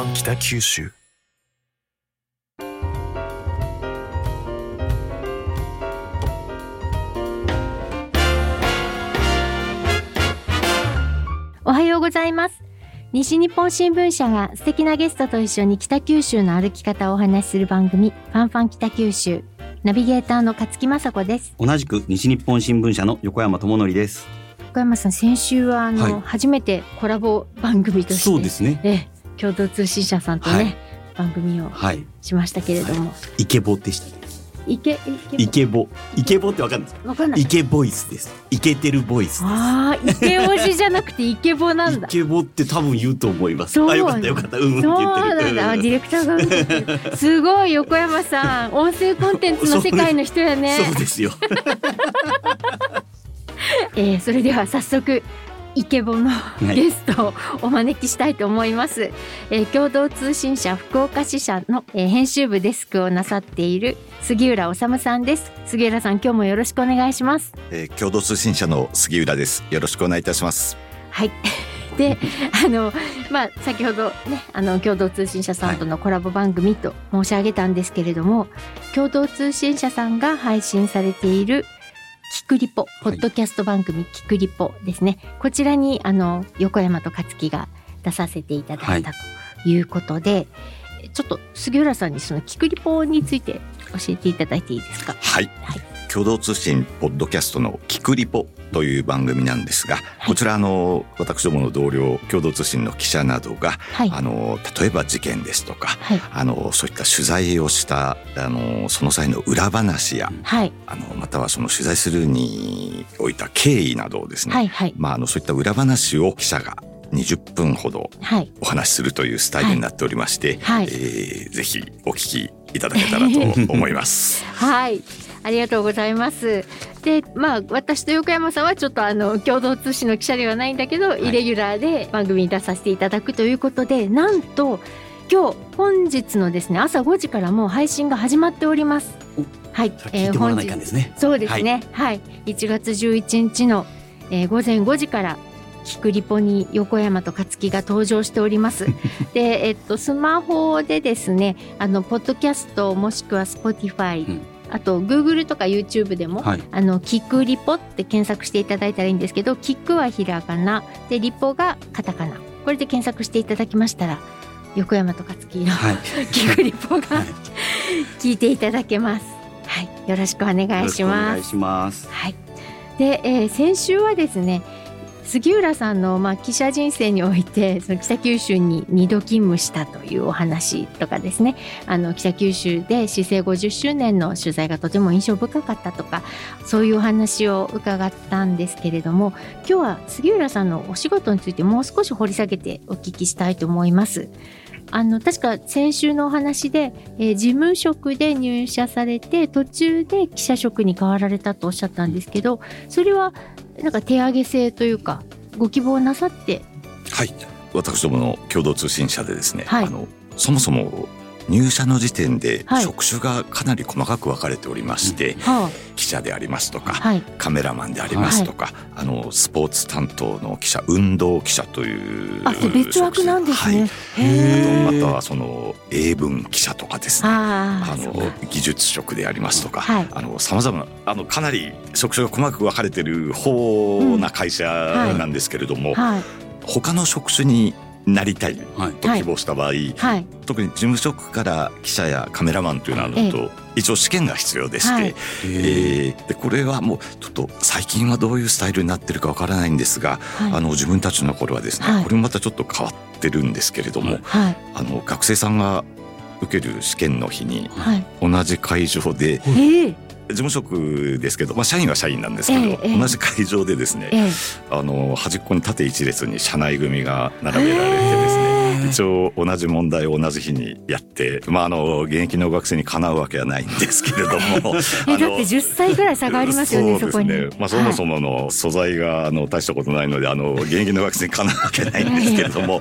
ファン北九州。おはようございます。西日本新聞社が素敵なゲストと一緒に北九州の歩き方をお話しする番組ファンファン北九州。ナビゲーターの勝木雅子です。同じく西日本新聞社の横山智則です。小山さん先週はあの、はい。初めてコラボ番組として。そうですね。ええ共同通信社さんとね、はい番組をはい。しましたけれども、イケボでしたね。いけいイケボ？イケボってわかんないですか。わかんないイケボイスです。イケてるボイス。ああイケオジじゃなくてイケボなんだイケボって多分言うと思います。あ、よかったよかった。うんそう。なんだ、あディレクターがすごい横山さん 音声コンテンツの世界の人やねそうですよ。えーそれでは早速イケボのい。ゲストをお招きしたいと思います、えー共同通信社福岡支社の、えー編集部デスクをなさっている杉浦治さんです。杉浦さん今日もよろしくお願いします。えー共同通信社の杉浦です。よろしくお願いいたします。はい。であのまあ先ほどねあの共同通信社さんとのコラボ番組と申し上げたんですけれども、共同通信社さんが配信されているキクリポポッドキャスト番組キクリポですね、こちらにあの横山と勝木が出させていただいたということで、ちょっと杉浦さんにそのキクリポについて教えていただいていいですか？はい。はい。共同通信ポッドキャストのキクリポという番組なんですが、こちらあの私どもの同僚共同通信の記者などが、はい。あの例えば事件ですとか、はい。あのそういった取材をしたあのその際の裏話や、はい。あのまたはその取材するにおいた経緯などをですね、はいはい。まああのそういった裏話を記者が20分ほどはい。お話しするというスタイルになっておりまして、はい。えーぜひお聞きいただけたらと思います。はい、ありがとうございます。で、まあ私と横山さんはちょっとあの共同通信の記者ではないんだけど、いイレギュラーで番組に出させていただくということで、なんと今日本日のですね朝5時からもう配信が始まっておりますお。はい、聞いてもらわないかんですね。そうですね。はい、1月11日の、えー午前5時から。キクリポに横山と勝木が登場しております。で、えっと、スマホでですね、あの、ポッドキャストもしくは Spotify、うんあと Google とか YouTube でも、はい。あの、キクリポって検索していただいたらいいんですけど、キクはひらがな、で、リポがカタカナ。これで検索していただきましたら、横山と勝木のはい。キクリポがはい聞いていただけます。はい、よろしくお願い。します。はい。で、えー先週はですね、杉浦さんのまあ記者人生において その北九州に2度勤務したというお話とかですねあの北九州で市政50周年の取材がとても印象深かったとかそういうお話を伺ったんですけれども今日は杉浦さんのお仕事についてもう少し掘り下げてお聞きしたいと思います。あの確か先週のお話で、えー事務職で入社されて途中で記者職に変わられたとおっしゃったんですけどそれはなんか手上げ制というかご希望なさって？はい。私どもの共同通信社でですね、はいあのそもそも入社の時点ではい。職種がかなり細かく分かれておりまして、は記者でありますとか、あはい。カメラマンでありますとか、あのスポーツ担当の記者運動記者というあ別枠なんですね、あとまたはその英文記者とかですね。あの技術職でありますとか、はい。あの様々なあのかなり職種が細かく分かれてる方な会社なんですけれども、はい。他の職種になりたいはい。と希望した場合、はい。特に事務職から記者やカメラマンというのはええ。と、一応試験が必要でして、はい。えーでこれはもうちょっと最近はどういうスタイルになってるかわからないんですが、はい。あの自分たちの頃はですね、はい。これもまたちょっと変わってるんですけれども、はい。あの学生さんが受ける試験の日にはい。同じ会場でええ事務職ですけど、まあ、社員は社員なんですけど、ええええ。同じ会場でですね、ええ。あの端っこに縦一列に社内組が並べられてですね、一応同じ問題を同じ日にやって、まあ、あの現役の学生にかなうわけはないんですけれども えだって10歳ぐらい差がありますよねそこに、まあ、そもそもの素材があの大したことないのであの現役の学生にかなうわけないんですけれども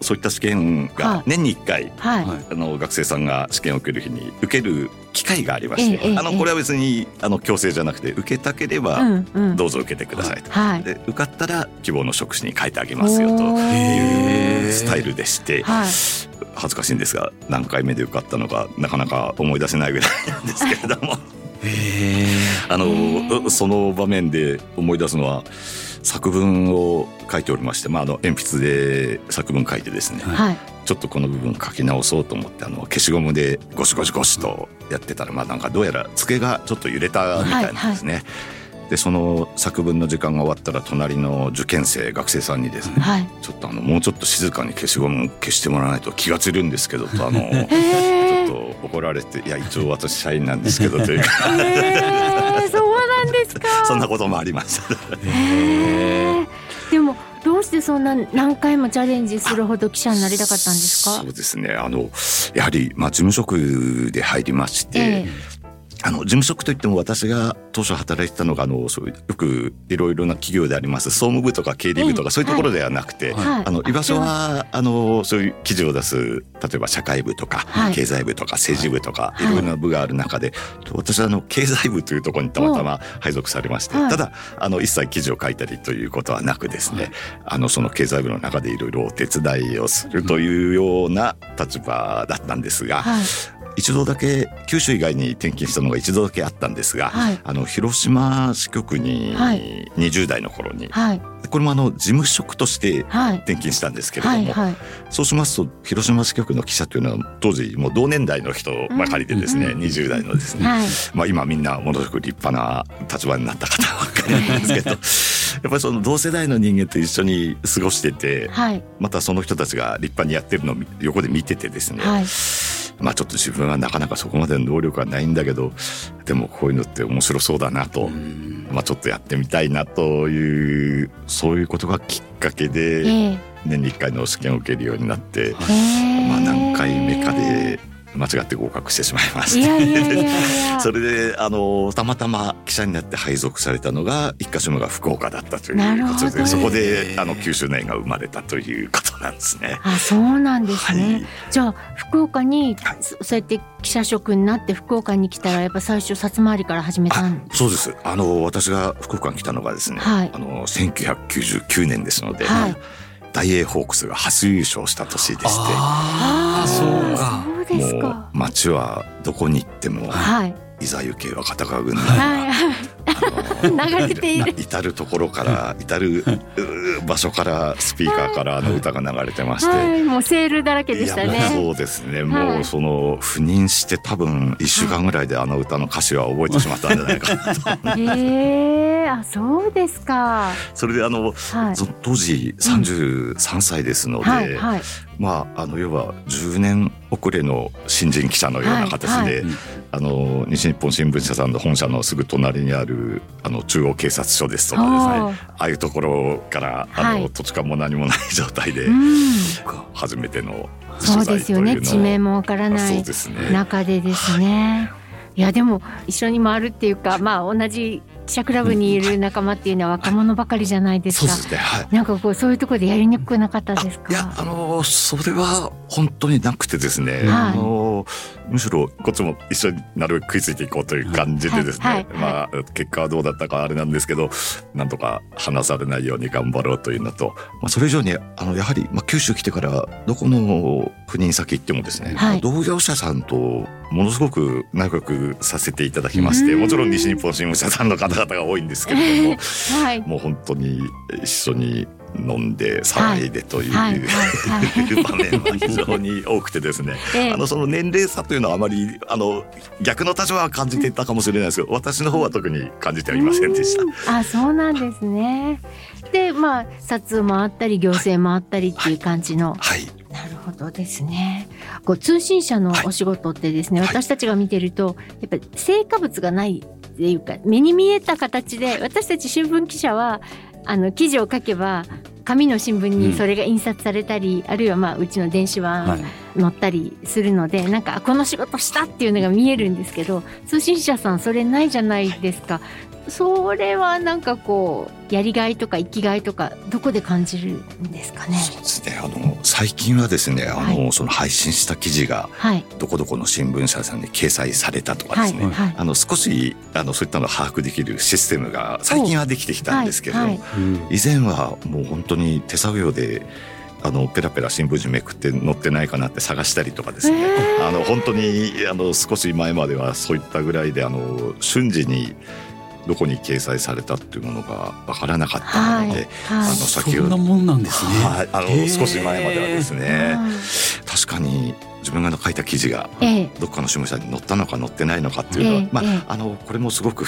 そういった試験はい。が年に1回はい、はい。あの学生さんが試験を受ける日に受ける機会がありまして、ええええあのこれは別にあの強制じゃなくて受けたければうんうん。どうぞ受けてくださいと。はい。で受かったら希望の職種に変えてあげますよというスタイルでして、はい。恥ずかしいんですが何回目で受かったのかなかなか思い出せないぐらいなんですけれども。あのその場面で思い出すのは作文を書いておりまして、まあ、あの鉛筆で作文書いてですね、はい、ちょっとこの部分書き直そうと思ってあの消しゴムでゴシゴシゴシとやってたら、まあ、なんかどうやら机がちょっと揺れたみたいなんですね。はいはい。でその作文の時間が終わったら隣の受験生学生さんにですね、はい、ちょっとあのもうちょっと静かに消しゴム消してもらわないと気が散るんですけどとあのちょっと怒られていや一応私社員なんですけどというかそんなこともありましたでもどうしてそんな何回もチャレンジするほど記者になりたかったんですか？そうですね。あのやはりまあ事務職で入りまして、えーあの事務職といっても私が当初働いてたのがあのそういうよくいろいろな企業であります総務部とか経理部とかそういうところではなくて、はい、あの居場所はあのそういう記事を出す例えば社会部とか、はい、経済部とか政治部とか、い、ろい。ろな部がある中で私はあの経済部というところにたまたま配属されまして、ただあの一切記事を書いたりということはなくですね、あのその経済部の中でいろいろお手伝いをするというような立場だったんですが、一度だけ九州以外に転勤したのが一度だけあったんですが、はい、あの広島支局に20代の頃に、はい、これもあの事務職として転勤したんですけれども、はいはい。はい、そうしますと広島支局の記者というのは当時もう同年代の人ばかりでですね、うん、20代のですね、はい、まあ、今みんなものすごく立派な立場になった方ばっかりなんですけどやっぱりその同世代の人間と一緒に過ごしてて、またその人たちが立派にやってるのを横で見ててですね、まあちょっと自分はなかなかそこまでの能力はないんだけどでもこういうのって面白そうだなと、まあちょっとやってみたいなというそういうことがきっかけで、年に1回の試験を受けるようになって、まあ何回目かで間違って合格してしまいまして。それであのたまたま記者になって配属されたのが一箇所目が福岡だったということでそこであの九州年が生まれたということなんですね。あそうなんですね、はい、じゃあ福岡にそうやって記者職になって福岡に来たらやっぱ最初薩摩りから始めたんそうです。あの私が福岡に来たのがですね、はい、あの1999年ですので、はい、大英ホークスが初優勝した年でして。ああそうかもう街はどこに行っても、はい、いざ行け若鷹軍団が、流れている。至る所から至る場所からスピーカーからあの歌が流れてまして、はい、もうセールだらけでしたね。そうですね、もうその赴任して多分1週間ぐらいであの歌の歌詞は覚えてしまったんじゃないかなと へえあそうですか。それであの、はい、当時33歳ですので、まああの要は10年遅れの新人記者のような形で、あの西日本新聞社さんの本社のすぐ隣にあるあの中央警察署ですとかですねああいうところからあの、土地勘も何もない状態で、初めてのそうですよね。地名もわからない中でですね。い。やでも一緒に回るっていうかまあ同じ記者クラブにいる仲間っていうのは若者ばかりじゃないですか。なんかこうそういうところでやりにくくなかったですか？いやあのそれは本当になくてですね。はい、あのむしろこっちも一緒になるべく食いついていこうという感じでですね。はい、まあ結果はどうだったかあれなんですけど、なんとか話されないように頑張ろうというのと、まあそれ以上にあのやはりまあ九州来てからどこの赴任先行ってもですね、はい、同業者さんとものすごく仲良くさせていただきまして、もちろん西日本新聞社さんの方々が多いんですけれども、はい、もう本当に一緒に飲んで騒いでという、はい、場面は非常に多くてですね、あのその年齢差というのはあまりあの逆の立場は感じていたかもしれないですけど私の方は特に感じてはいませんでした。あそうなんですね。でまあ札もあったり行政もあったりっていう感じの。はい、はいなるほどですね。こう通信社のお仕事ってですね、はい、私たちが見てるとやっぱり成果物がないっていうか目に見えた形で私たち新聞記者はあの記事を書けば紙の新聞にそれが印刷されたり、うん、あるいはまあうちの電子版載ったりするので、はい、なんかこの仕事したっていうのが見えるんですけど通信社さんそれないじゃないですか。それはなんかこうやりがいとか生きがいとかどこで感じるんですかね？そうですね。あの最近はですね、あの、はい、その配信した記事が、どこどこの新聞社さんに掲載されたとかですね、はい。はい、あの少しあのそういったのを把握できるシステムが最近はできてきたんですけれども、以前はもう本当に手作業で。あのペラペラ新聞紙めくって載ってないかなって探したりとかですね、へー。あの本当にあの少し前まではそういったぐらいであの瞬時にどこに掲載されたっていうものがわからなかったので、はい。あのはい先ほどそんなもんなんですね。はい。あの少し前まではですね確かに自分が書いた記事がええ。どっかの新聞社に載ったのか載ってないのかっていうのは、まあ、あのこれもすごく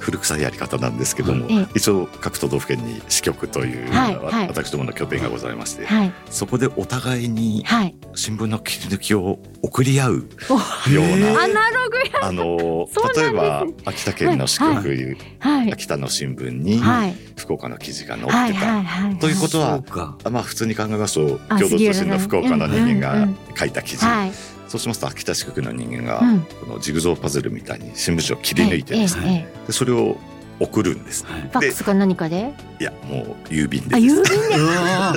古臭いやり方なんですけども、ええ。一応各都道府県に支局という、わはいはい。私どもの拠点がございまして、はい。そこでお互いにはい。新聞の切り抜きを送り合うおような。アナログや。あの例えば秋田県の支局、はい。秋田の新聞にはい。福岡の記事が載ってはいた、ということはまあ普通に考えますとあ共同通信の福岡の人間がうんうんうん。書いた記事、はいそうしますと秋田支局の人間が、うん。このジグゾーパズルみたいに新聞紙を切り抜いてですね、でそれを送るんです。はい。ファックスか何かで？いやもう郵便で郵便で？うわ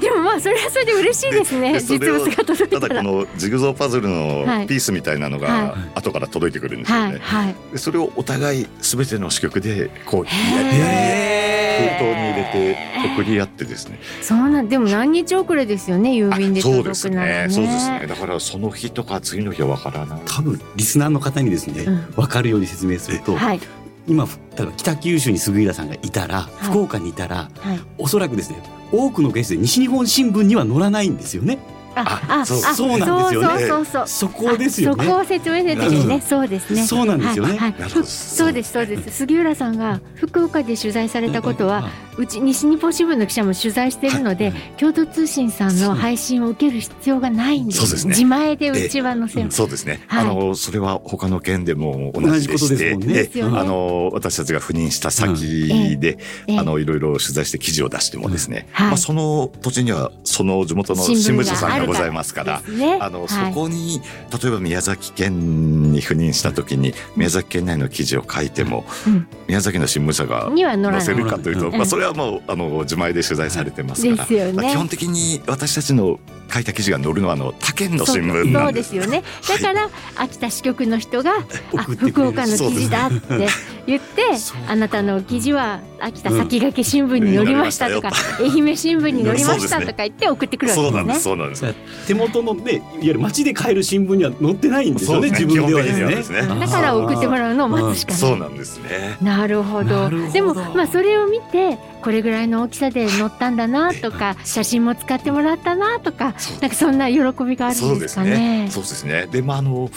でもまあそれはそれで嬉しいですね。実物が届いたら。ただこのジグゾーパズルのはい。ピースみたいなのはが後から届いてくるんですよね。はいはい。でそれをお互い全ての支局でこう封筒に入れて送り合ってですね。そうなんでも何日遅れですよね郵便でそう届ですね。くならね。そうですね。だからその日とか次の日はわからない。多分リスナーの方にですね、うん。分かるように説明すると、はい今例えば北九州に杉浦さんがいたら、い福岡にいたらはいおそらくですね多くのケースで西日本新聞には載らないんですよね。あそうそうなんですよね。そうそうそうそこですよね。あそ。こを説明するときにね、うんそうですね。そうなんですよね。そうですそうです。杉浦さんが福岡で取材されたことは、うち西日本新聞の記者も取材しているので、共同通信さんの配信を受ける必要がないんです。自前でうちは載せる。そうですね。はい。あのそれは他の県でも同じことですもんね。あの私たちが赴任した先で、ええ。あのいろいろ取材して記事を出してもですね、はい。まあその土地にはその地元の新聞社さんがございますから。ね。あの、はい。そこに例えば宮崎県に赴任した時に宮崎県内の記事を書いても、うん。宮崎の新聞社がには載せるかというと、うん。まあ、それはもうあの自前で取材されてますから、ね。まあ基本的に私たちの書いた記事が載るのはあの他県の新聞そうで。ですすよね。だから、秋田支局の人が、あ福岡の記事だって言ってあなたの記事は秋田先駆け新聞に載りましたとか、愛媛新聞に載りましたとか言って送ってくるわけそうなんですね。そうなんです。手元のねいわゆる街で買える新聞には載ってないんですよねそうですね自分ではですね。基本的にはですねだから送ってもらうのを待つしかない。そうなんですね。なるほどでもまあそれを見てこれぐらいの大きさで載ったんだなとか 写真も使ってもらったなとかなんかそんな喜びがあるそうんですねですかね。。そうですね。で、まああの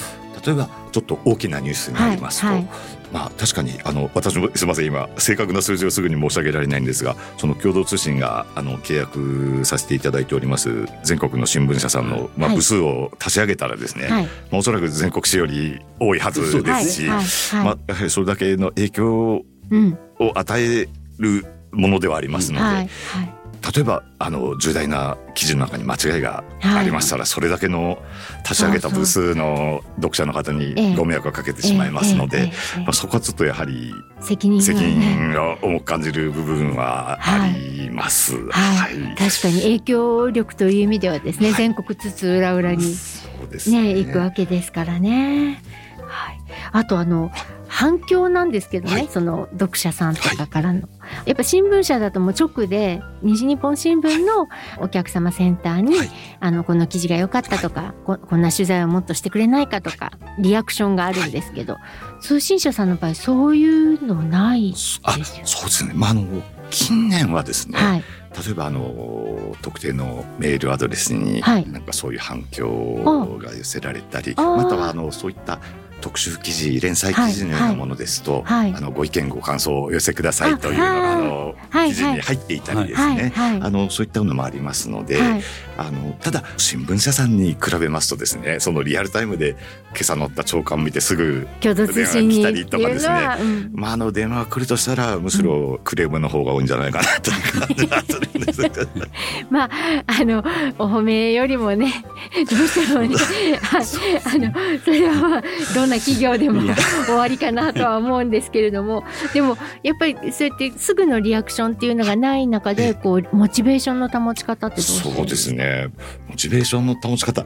例えばちょっと大きなニュースになりますと、はいはいまあ確かにあの私もすみません今正確な数字をすぐに申し上げられないんですが、その共同通信があの契約させていただいております全国の新聞社さんのまあはい。部数を足し上げたらですね、はい。まあおそらく全国紙より多いはずですし、はい。はい。まはあやはりそれだけの影響うん。を与えるものではありますので、はい。はい例えばあの重大な記事の中に間違いがありましたら、それだけの足し上げた部数の読者の方ええ。にご迷惑をかけてしまいますので、まあ、そこはちょっとやはり責任が責ね任が重く感じる部分はあります。はい、はい。確かに影響力という意味ではですね、全国津々浦々にそうですね行くわけですからね。はい。あとあの反響なんですけどね、はい。その読者さんとかからの、やっぱ新聞社だともう直で西日本新聞のお客様センターに、はい。あのこの記事が良かったとか、ここんな取材をもっとしてくれないかとかリアクションがあるんですけど、通信社さんの場合そういうのないですあよね。そうですね。まああの近年はですね、はい。例えばあの特定のメールアドレスにはい。なんかそういう反響が寄せられたり、またはあのそういった特集記事連載記事のようなものですと、はいあのご意見ご感想をお寄せくださいというのがああのはい記事に入っていたりですはいね。はい。あのそういったのもありますので、はい。あのただ新聞社さんに比べますとですねそのリアルタイムで今朝載った朝刊見てすぐ電話来たりとかですね。うん。まあ、あの電話が来るとしたらむしろクレームの方が多いんじゃないかなという感じがするんですけど まああのお褒めよりもねどうしてもね ああのそれはまあどんな企業でも終わりかなとは思うんですけれども。でもやっぱりそうやってすぐのリアクションっていうのがない中でこうモチベーションの保ち方ってどうそうですね。モチベーションの保ち方。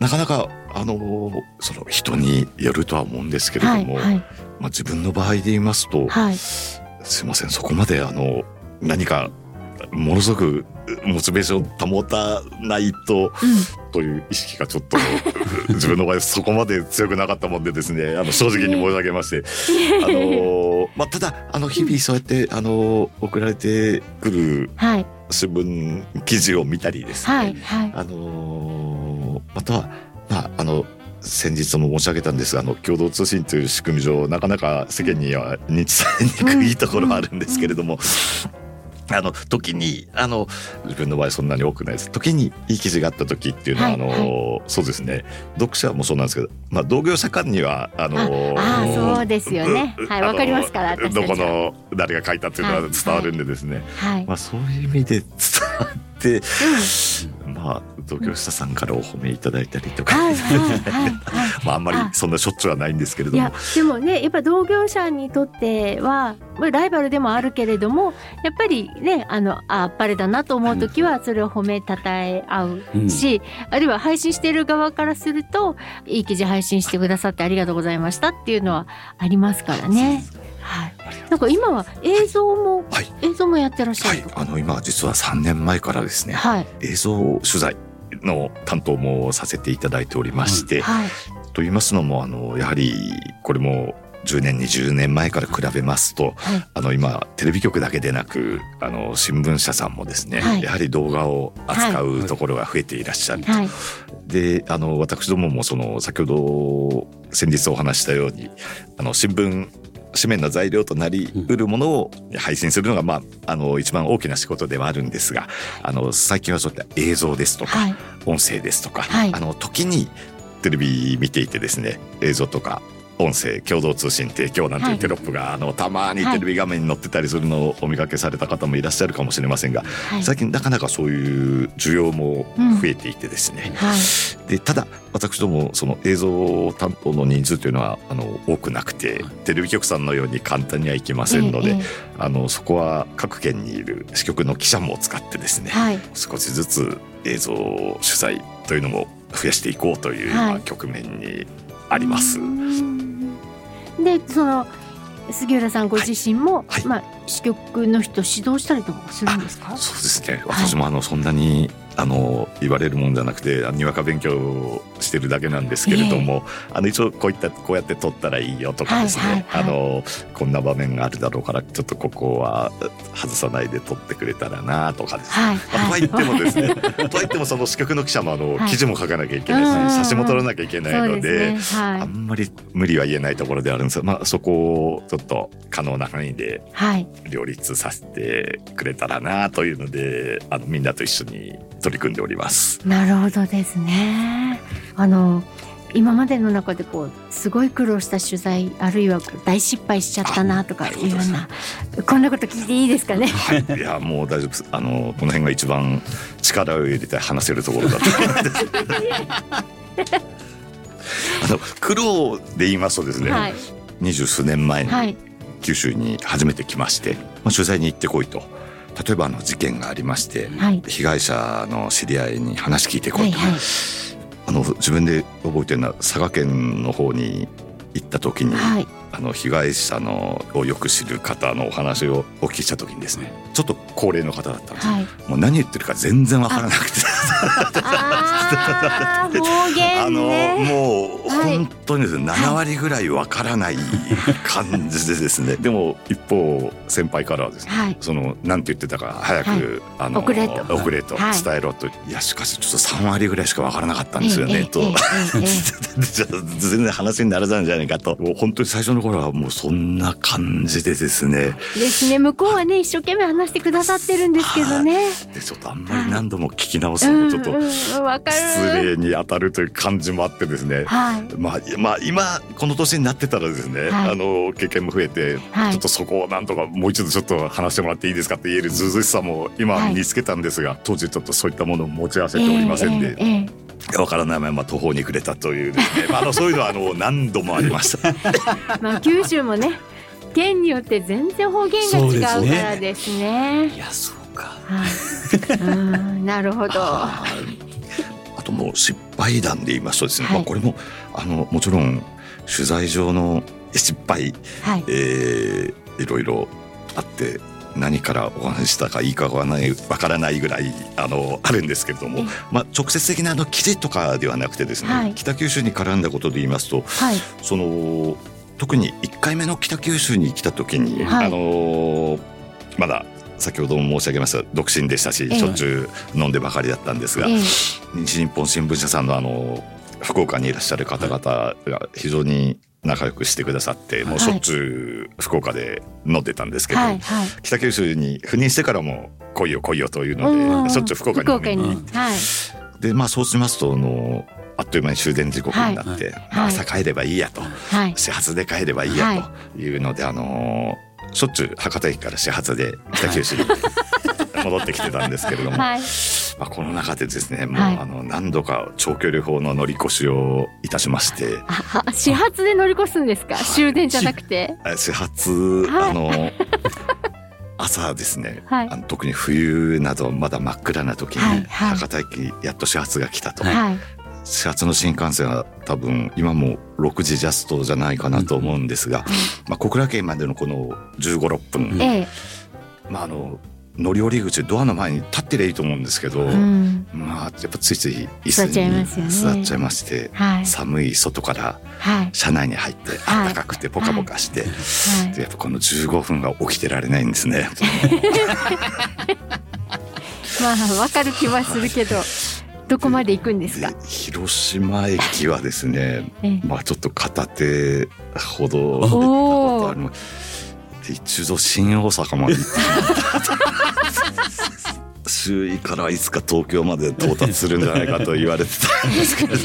なかなかあのその人によるとは思うんですけれども、はいはい。まあ、自分の場合で言いますと、はい。すいません。そこまであの何かものすごくモチベーションを保たないと、という意識がちょっと 自分の場合そこまで強くなかったもんでですねあの正直に申し上げまして、あのまあ、ただあの日々そうやってあの送られてくるはい。新聞記事を見たりですね、はいはい。あのまたはまああの先日も申し上げたんですがあの共同通信という仕組み上なかなか世間には認知されにくいところはあるんですけれども。あの時にあの自分の場合そんなに多くないです。時にいい記事があった時っていうのは、はいあのそうですね。読者もそうなんですけど、まあ、同業者間にはあのああそうですよね。うはいわかりますからどこの誰が書いたっていうのは伝わるんでですね、はい。まあ、そういう意味で伝わって、まあ同業者さんからお褒めいただいたりとか、はい まああんまりそんなしょっちゅうはないんですけれども。いやでもねやっぱ同業者にとってはまあライバルでもあるけれどもやっぱりねあのああっぱれだなと思う時はそれを褒めたたえ合ううん。し、あるいは配信している側からするといい記事配信してくださってありがとうございましたっていうのはありますからね。はい、なんか今は映像も、はい。映像もやってらっしゃはい。あの今実は3年前からですねはい。映像取材の担当もさせていただいておりまして、はい。と言いますのもあのやはりこれも10年20年前から比べますとはい。あの今テレビ局だけでなくあの新聞社さんもですね、はい。やはり動画を扱うところが増えていらっしゃると、はい。であの私どももその先ほど先日お話ししたようにあの新聞紙面の材料となりうるものを配信するのが、まあ、あの一番大きな仕事ではあるんですがあの最近はそういった映像ですとか、はい。音声ですとか、はい。あの時にテレビ見ていてですね映像とか音声共同通信提供なんてはいいうテロップが、あのたまにはいテレビ画面に載ってたりするのをお見かけされた方もいらっしゃるかもしれませんが、はい。最近なかなかそういう需要も増えていてですね、はい。でただ私どもその映像担当の人数というのはあの多くなくてテレビ局さんのように簡単にはいきませんので、えええあのそこは各県にいる支局の記者も使ってですね、少しずつ映像取材というのも増やしていこうという、局面にあります。うんでその杉浦さんご自身も、はい。まあ支局の人指導したりとかするんですか？そうですね。私もあのそんなにあの言われるもんじゃなくてあにわか勉強をしてるだけなんですけれども、あの一応こういったこうやって撮ったらいいよとかですね、はいはいはい。あのこんな場面があるだろうからちょっとここは外さないで撮ってくれたらなとかですね。はいまあとは言ってもですね、とは言ってもその支局の記者もあの、はい。記事も書かなきゃいけないし、うん。写真も撮らなきゃいけないので、ね。あはい。んまり無理は言えないところであるんですが、まあ、そこをちょっと可能な範囲ではい。両立させてくれたらなというのであのみんなと一緒に取り組んでおります。なるほどですね。あの今までの中でこうすごい苦労した取材あるいは大失敗しちゃったなとかいうようなこんなこと聞いていいですかね？はい、いやもう大丈夫です。あのこの辺が一番力を入れて話せるところだと思うんです。あの苦労で言いますとですね、はい二十数年前にはい九州に初めて来まして、まあ、取材に行ってこいと例えばあの事件がありましてはい。被害者の知り合いに話聞いてこと、はいいはい。あの自分で覚えてるのは佐賀県の方に行った時に、はい。あの被害者のをよく知る方のお話をお聞きした時にですねちょっと高齢の方だったんですよ。はい。もう何言ってるか全然わからなくてあの。もうはい本当にですね、7割ぐらいわからない感じでですねでも一方先輩からはですねはい。その何て言ってたか早く、はい。あの送れと。送れとはい。伝えろと、い、やしかしちょっと3割ぐらいしかわからなかったんですよね、と。ええええええ。じゃあ全然話にならないんじゃないかと。もう本当に最初の頃はもうそんな感じでですね。ですね向こうはね一生懸命話してくださってるんですけどね。でちょっとあんまり何度も聞き直すのもちょっと。失礼に当たるという感じもあってですね、はいまあ、まあ今この年になってたらですね、はいあの経験も増えて、はいちょっとそこをなんとかもう一度ちょっと話してもらっていいですかって言えるずうずうしさも今はい身につけたんですが、当時ちょっとそういったものを持ち合わせておりませんで、ええええわからないまま途方に暮れたというですね、まあ、あのそういうのはあの何度もありました。まあ九州もね県によって全然方言が違うからですね。いやそうかはい。うんなるほど。あともう失敗談で言いますとですね、はい。まあ、これもあのもちろん取材上の失敗、い。えーいろいろあって何からお話ししたかいいかわからないわからないぐらいあのあるんですけれどもえ、まあ、直接的なあの記事とかではなくてですね、はい。北九州に絡んだことで言いますとはい。その特に1回目の北九州に来た時に、はい。あのまだ先ほども申し上げました独身でしたし、ええ。しょっちゅう飲んでばかりだったんですが、ええ。西日本新聞社さんのあの福岡にいらっしゃる方々が非常に仲良くしてくださって、もうしょっちゅう福岡で飲んでたんですけど、はいはい。北九州に赴任してからも来いよ来いよといううん。のでしょっちゅう福岡に飲みに。はい。でまあそうしますとあのあっという間に終電時刻になって、はいまあ朝帰ればいいやと、はい始発で帰ればいいやというので、あのしょっちゅう博多駅から始発で北九州に戻ってきてたんですけれども、はい。まあ、この中でですねもう、はいあの何度か長距離砲の乗り越しをいたしましてああ始発で乗り越すんですか？終電じゃなくて？あ始発、はい。あの朝ですね、はい。あの特に冬などまだ真っ暗な時に、はいはい。博多駅やっと始発が来たと、はい始発の新幹線は多分今も6時ジャストじゃないかなと思うんですが、まあ、小倉県までのこの1 5 6分、ええ。まあ、あの乗り降り口ドアの前に立ってりゃいいと思うんですけど、うん。まあやっぱついつい椅座っちゃい子に座っちゃいまして、はい。寒い外からはい。車内に入ってはい。暖かくてポカポカして、はい。でやっぱこの15分が起きてられないんですね。まあわかる気はするけどどこまで行くんですでか広島駅はですねええ。まあちょっと片手ほど行ったおことーあります。で一度新大阪まで行って 周囲からはいつか東京まで到達するんじゃないかと言われてたんですけど。い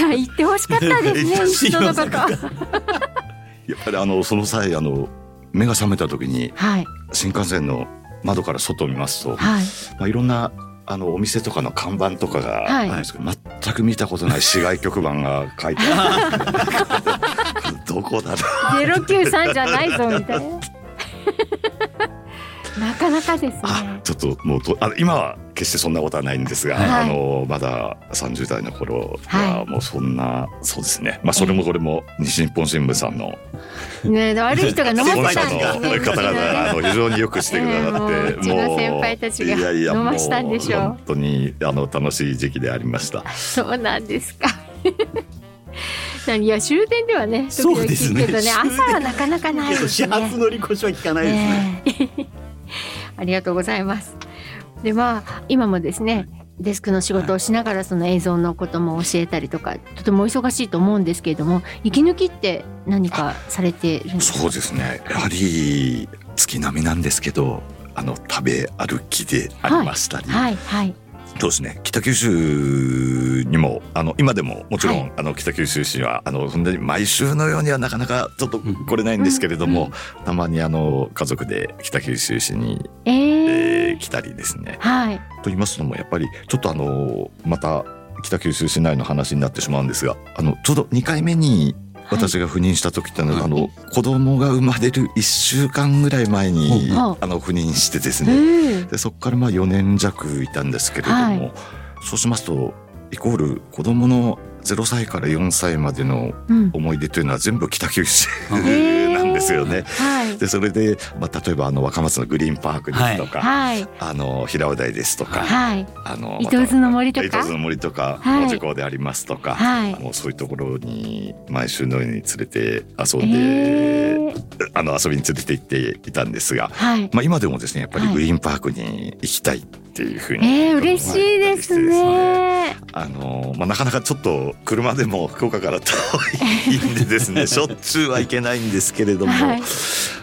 や言ってほしかったですね 一度のこと。新大 やっぱりあのその際あの目が覚めた時にはい。新幹線の窓から外を見ますと、はい。まあ、いろんなあのお店とかの看板とかがはい。あるんですけど、全く見たことない市外局番が書いてある。どこだろう。ゼロ九三じゃないぞみたいななかなかですあねちょっともうとあ今は決してそんなことはないんですが、はい。あのまだ30代の頃ははもうそんな、そうですね。まあそれもこれも西日本新聞さんのね悪い人が飲ませたんですね。の方々あの非常によくしてくださって、ええもううちの先輩たちがいやいや飲ましたんでしょう。も本当にあの楽しい時期でありました。そうなんですか。いや終電ではね時々そうですね聞くけどね。朝はなかなかないけど始ですね。発乗り越しは聞かないですね。ねえ ありがとうございます。でまあ今もですねデスクの仕事をしながらその映像のことも教えたりとかとてもお忙しいと思うんですけれども息抜きって何かされてるんですか？そうですね。やはり月並みなんですけどあの食べ歩きでありましたり、はいはいそうですね。北九州にもあの今でももちろん、はい。あの北九州市はあの本当に毎週のようにはなかなかちょっと来れないんですけれども、たまにあの家族で北九州市に、えーえー。来たりですね。はい。と言いますのもやっぱりちょっとあのまた北九州市内の話になってしまうんですがあのちょうど2回目に私が赴任した時ってのは、はい。あの子供が生まれる1週間ぐらい前に、はいあの赴任してですえね、ーでそこからまあ4年弱いたんですけれども、はい。そうしますとイコール子供の0歳から4歳までのうん。思い出というのは全部北九州なんですよね。はい。でそれで、まあ、例えばあの若松のグリーンパークですとか、はい。あの平尾台ですとか、はい。あの伊東津の森とか？伊東津の森とかはい。門司港でありますとか、はい。あのそういうところに毎週のように連れて遊えんで、ー。あの遊びに連れて行っていたんですが、はい。まあ、今でもですねやっぱりはい。グリーンパークに行きたいっていうふうに、えー、嬉しいですね。あのまあ、なかなかちょっと車でも福岡から遠いんでですね しょっちゅうは行けないんですけれども、はい。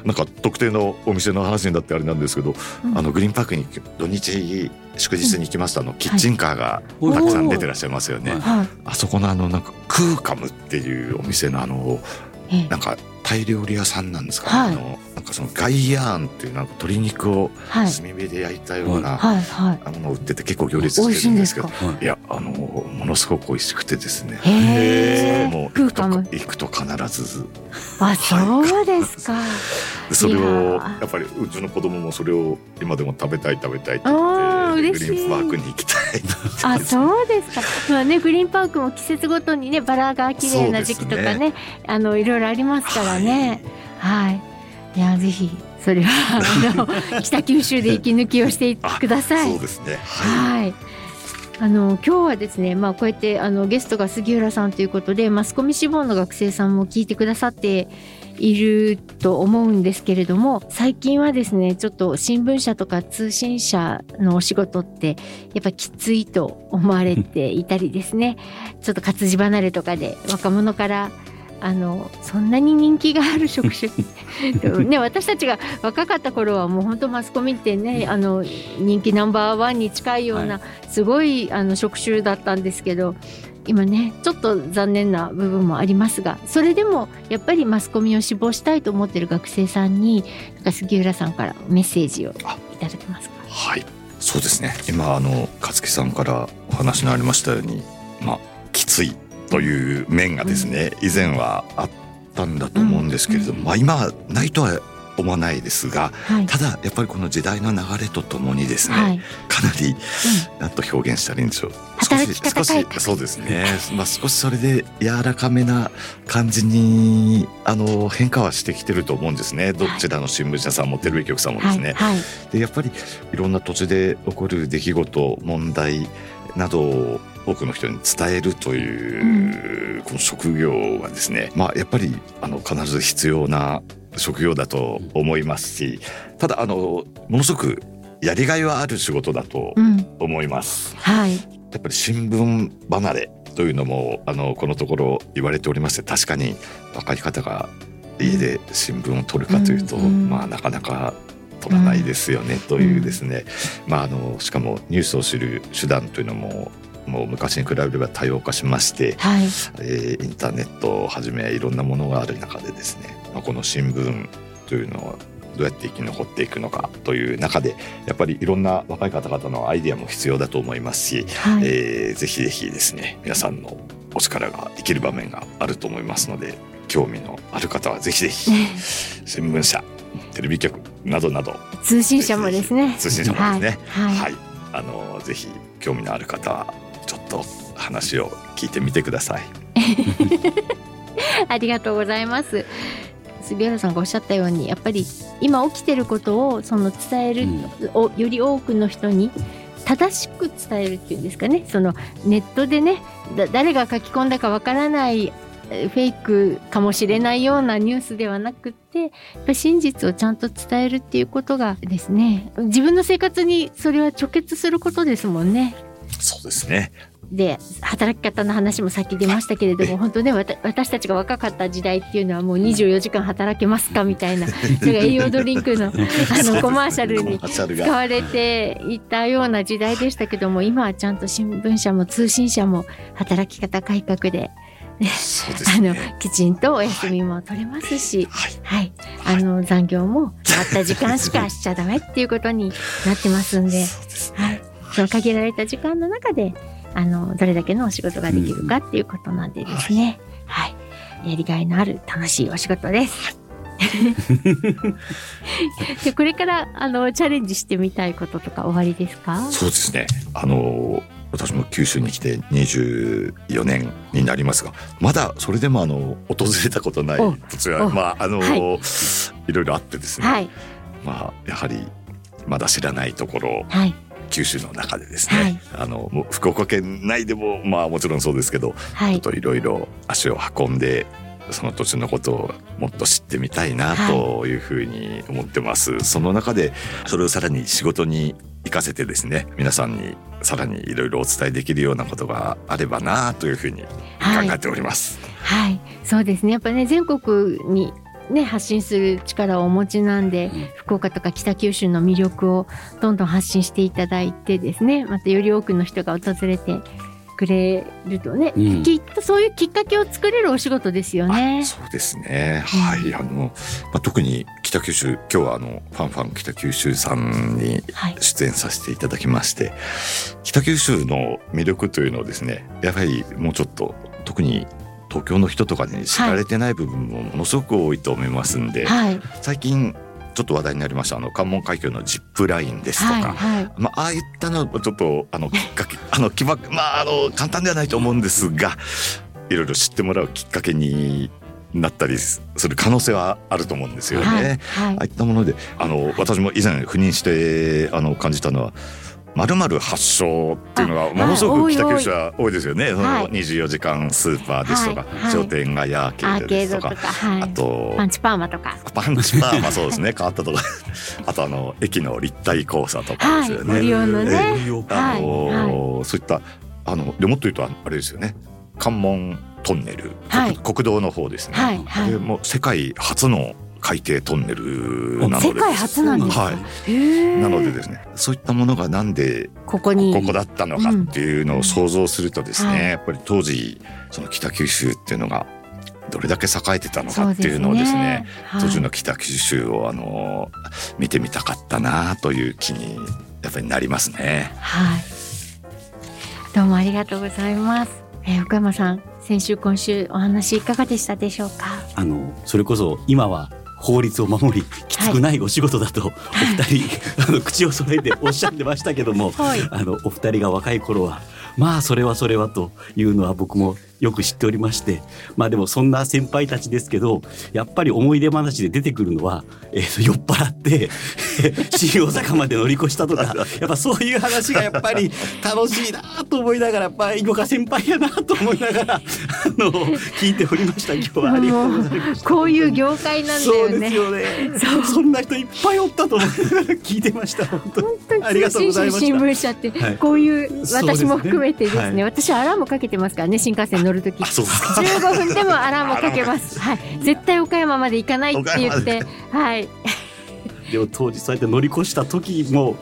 なんか特定のお店の話になってあれなんですけど、うん。あのグリーンパークに土日祝日に行きますとあのキッチンカーがはい。たくさん出てらっしゃいますよね。はい。はい。あそこのあのなんかクーカムっていうお店のあのえーなんかタイ料理屋さんなんですかはい。ね、あのなんかそのガイヤーンっていうなんか鶏肉をはい。炭火で焼いたようなはいはい。あの売ってて結構行列してるんでけど。しい。やあのものすごく美味しくてですね。へえ。もう行くと。行くと必ず。あ、そうですか。それをー。やっぱりうちの子供もそれを今でも食べたい食べたいってあ言ーってグ嬉しいリーンパークに行きたいあ、そうですか。まあね、グリーンパークも季節ごとにね、バラが綺麗な時期とかそうね、あのいろいろありますからね。はい。いや、ぜひそれはあの 北九州で息抜きをしてください。そうですね。はい。あの今日はですね、まあこうやってあのゲストが杉浦さんということで、マスコミ志望の学生さんも聞いてくださっていると思うんですけれども、最近はですね、ちょっと新聞社とか通信社のお仕事ってやっぱきついと思われていたりですね、ちょっと活字離れとかで若者からあのそんなに人気がある職種 ね私たちが若かった頃はもう本当マスコミってねあの人気ナンバーワンに近いような、すごいあの職種だったんですけど今ねちょっと残念な部分もありますがそれでもやっぱりマスコミを志望したいと思ってる学生さんになんか杉浦さんからメッセージをいただけますか？はい。そうですね。今あの勝木さんからお話のありましたようにまあきついという面がですね、以前はあったんだと思うんですけれども、まあ今はないとは思わないですが、はい。ただやっぱりこの時代の流れとともにですね、はい。かなりなんと表現したらいいんでしょう働き方少し改革そうですね、まあ、少しそれで柔らかめな感じにあの変化はしてきてると思うんですね。どちらの新聞社さんもテレビ局さんもですね。はい。はい。でやっぱりいろんな土地で起こる出来事問題などを多くの人に伝えるという、この職業はですね、まあ、やっぱりあの必ず必要な職業だと思いますしただあのものすごくやりがいはある仕事だとうん。思います。はい。やっぱり新聞離れというのもあのこのところ言われておりまして確かに若い方が家で新聞を取るかというと、うんうん。まあなかなか取らないですよねというですね、まああのしかもニュースを知る手段というのももう昔に比べれば多様化しまして、はい。えーインターネットをはじめいろんなものがある中でですね、まあ、この新聞というのはどうやって生き残っていくのかという中でやっぱりいろんな若い方々のアイデアも必要だと思いますし、はい、えーぜひぜひですね皆さんのお力が生きる場面があると思いますので興味のある方はぜひぜひ新聞社テレビ局などなど通信社もですね。通信社もですね。はい、はい、あのぜひ興味のある方はと話を聞いてみてください。ありがとうございます。杉原さんがおっしゃったようにやっぱり今起きてることをその伝える、おより多くの人に正しく伝えるっていうんですかねそのネットでねだ誰が書き込んだかわからないえーフェイクかもしれないようなニュースではなくってやっぱ真実をちゃんと伝えるっていうことがですね自分の生活にそれは直結することですもんね。そうですね。で働き方の話もさっき出ましたけれども本当ねわた私たちが若かった時代っていうのはもう24時間働けますかみたいなそれが栄養ドリンクの あのコマーシャルに使われていたような時代でしたけども今はちゃんと新聞社も通信社も働き方改革であの。きちんとお休みも取れますし、はい。はい、あの残業も決まった時間しかしちゃダメっていうことになってますんで。はい、その限られた時間の中であのどれだけのお仕事ができるかっていうことなんでですね、はい。やりがいのある楽しいお仕事です。でこれからあのチャレンジしてみたいこととか終わりですか？そうですね。あの私も九州に来て24年になりますが、まだそれでもあの訪れたことないお土地はおまああの、、はいろいろあってですね。はい。まあやはりまだ知らないところはい九州の中でですね。はい。あの福岡県内でもまあもちろんそうですけど、ちょっはいといろいろ足を運んでその土地のことをもっと知ってみたいなというふうに思ってます、その中でそれをさらに仕事に活かせてですね皆さんにさらにいろいろお伝えできるようなことがあればなというふうに考はいえております、はい。そうですね。やっぱね全国にね発信する力をお持ちなんで、うん。福岡とか北九州の魅力をどんどん発信していただいてですねまたより多くの人が訪れてくれるとね、うん。きっとそういうきっかけを作れるお仕事ですよね。あ。そうですね。うん。はい、あの、まあ、特に北九州、今日はあの、ファンファン北九州さんにはい。出演させていただきまして、北九州の魅力というのをですね、やはりもうちょっと、特に東京の人とかに知られてない部分もものすごく多いと思いますんで、はい。最近ちょっと話題になりました、あの、関門海峡のジップラインですとか、はい。はいまあ、ああいったのもちょっとあのきっかけ あのきばまああの簡単ではないと思うんですがいろいろ知ってもらうきっかけになったりする可能性はあると思うんですよね。はい。はい。ああいったものであの私も以前赴任してあの感じたのはまるまる発祥っていうのがものすごく北九州は多いですよね。そはい。の24時間スーパーですとか、はいはい。商店街アーケアードですとかとか、はい、あとパンチパーマとか。パンチパーマそうですね。変わったとか あとあの駅の立体交差とかですよね。ね。あのはそういったあのでもっと言うとあれですよね。関門トンネル、はい。国国道の方ですね。はいはい。でもう世界初の海底トンネルなので世界初なんですか、はい。なのでですねそういったものがなんでここに。ここだったのかっていうのを想像するとですね、はい。やっぱり当時その北九州っていうのがどれだけ栄えてたのかっていうのをですねはい。当時の北九州をあの見てみたかったなという気にやっぱりなりますね。はい。どうもありがとうございます。えー、岡山さん、先週今週お話いかがでしたでしょうか？あのそれこそ今は法律を守りきつくないお仕事だとお二人、あの口を揃えておっしゃってましたけども、はい。あのお二人が若い頃はまあそれはそれはというのは僕もよく知っておりましてまあでもそんな先輩たちですけどやっぱり思い出話で出てくるのは、えーと酔っ払って 新大阪まで乗り越したとか やっぱそういう話がやっぱり楽しいなと思いながらやっぱり今が先輩やなと思いながらあの聞いておりました今日はありがとうございました。こういう業界なんだそうよね。ですよね。そんな人いっぱいおったと思いながら 聞いてました。本当に。ありがとうございました新聞社って、はいこういう私も含めてですねはい私アラームかけてますからね新幹線乗るときあそうですか15分でもアラームをかけます。はい。絶対岡山まで行かないって言って。はい。でも当時そうやって乗り越した時も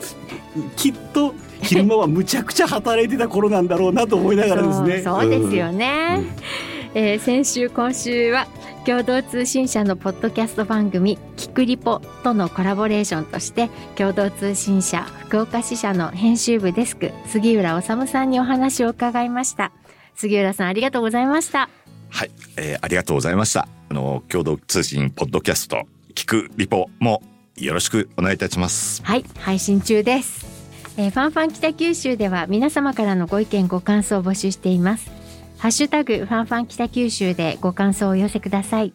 きっと昼間はむちゃくちゃ働いてた頃なんだろうなと思いながらですね。そうそうですよね、うん。えー先週今週は共同通信社のポッドキャスト番組「キクリポ」とのコラボレーションとして共同通信社福岡支社の編集部デスク杉浦治さんにお話を伺いました杉浦さんありがとうございました。はい、えーありがとうございました。あの共同通信ポッドキャスト聞くリポもよろしくお願いいたします。はい配信中です、えーファンファン北九州では皆様からのご意見ご感想を募集しています。ハッシュタグファンファン北九州でご感想をお寄せください。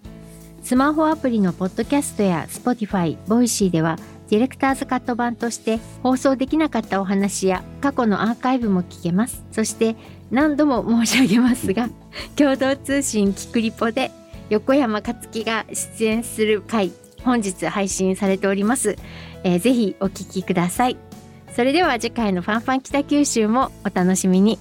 スマホアプリのポッドキャストや Spotify、 Voicy ではディレクターズカット版として放送できなかったお話や過去のアーカイブも聞けます。そして何度も申し上げますが 共同通信きくリポで横山克樹が出演する回本日配信されております、えーぜひお聞きください。それでは次回のファンファン北九州もお楽しみに。